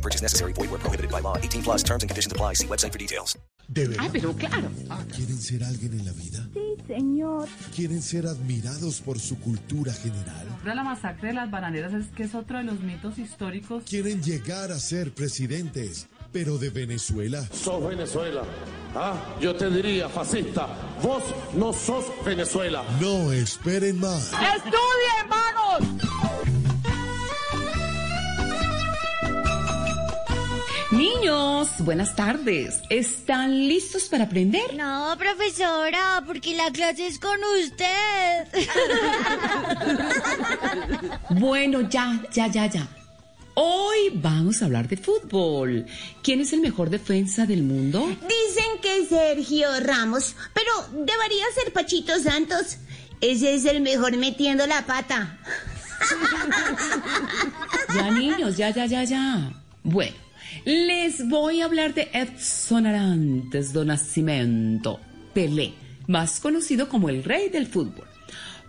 No purchase necessary. Void where prohibited by law. 18 plus terms and conditions apply. See website for details. De verdad. Ay, pero claro. ¿Quieren ser alguien en la vida? Sí, señor. ¿Quieren ser admirados por su cultura general? la masacre de las bananeras es que es otro de los mitos históricos. ¿Quieren llegar a ser presidentes, pero de Venezuela? sos Venezuela. Ah, yo te diría, fascista, vos no sos Venezuela. No esperen más. ¡Estudien, vagos! Niños, buenas tardes. ¿Están listos para aprender? No, profesora, porque la clase es con usted. Bueno, ya, ya, ya, ya. Hoy vamos a hablar de fútbol. ¿Quién es el mejor defensa del mundo? Dicen que Sergio Ramos, pero debería ser Pachito Santos. Ese es el mejor metiendo la pata. Ya, niños, ya, ya, ya, ya. Bueno, les voy a hablar de Edson Arantes do Nascimento, Pelé, más conocido como el rey del fútbol.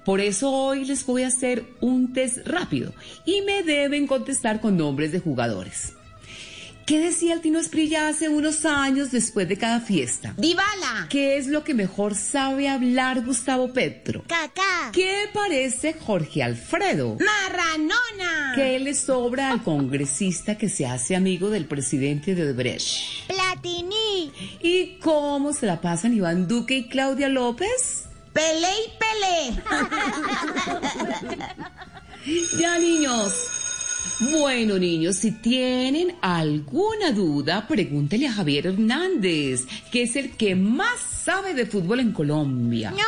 Por eso hoy les voy a hacer un test rápido y me deben contestar con nombres de jugadores. ¿Qué decía el Tino Esprilla hace unos años después de cada fiesta? Dybala, ¿Qué es lo que mejor sabe hablar Gustavo Petro? Caca. ¿Qué parece Jorge Alfredo? Marranona, ¿Qué le sobra al congresista que se hace amigo del presidente de Odebrecht? Platini. ¿Y cómo se la pasan Iván Duque y Claudia López? Pelé y Pelé. Ya, niños. Bueno, niños, si tienen alguna duda, pregúntele a Javier Hernández, que es el que más sabe de fútbol en Colombia. No, no,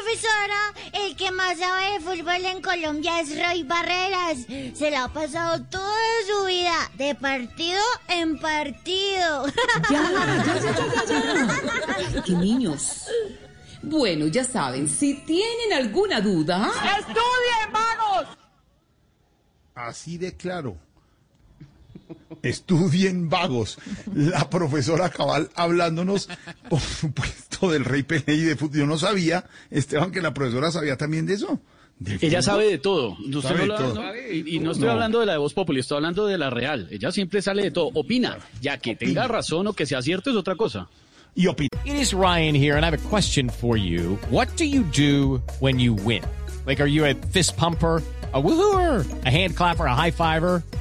profesora. El que más sabe de fútbol en Colombia es Roy Barreras. Se la ha pasado toda su vida de partido en partido. Ya, ya, ya, ya, ya, ya. Que niños. Bueno, ya saben, si tienen alguna duda, ¡Estudien, vagos! Así de claro. Estudien vagos. La profesora Cabal hablándonos, por supuesto, del rey Pelé y de fútbol. Yo no sabía, Esteban, que la profesora sabía también de eso. ¿De Ella sabe de todo. No Sabe todo. y, y no estoy No. hablando de la de Voz Populi, estoy hablando de la real. Ella siempre sale de todo. Opina. Ya que tenga razón o que sea cierto es otra cosa. Y opina. It is Ryan here, and I have a question for you. What do you do when you win? Like, are you a fist pumper? A woohooer, a hand clapper, a high fiver.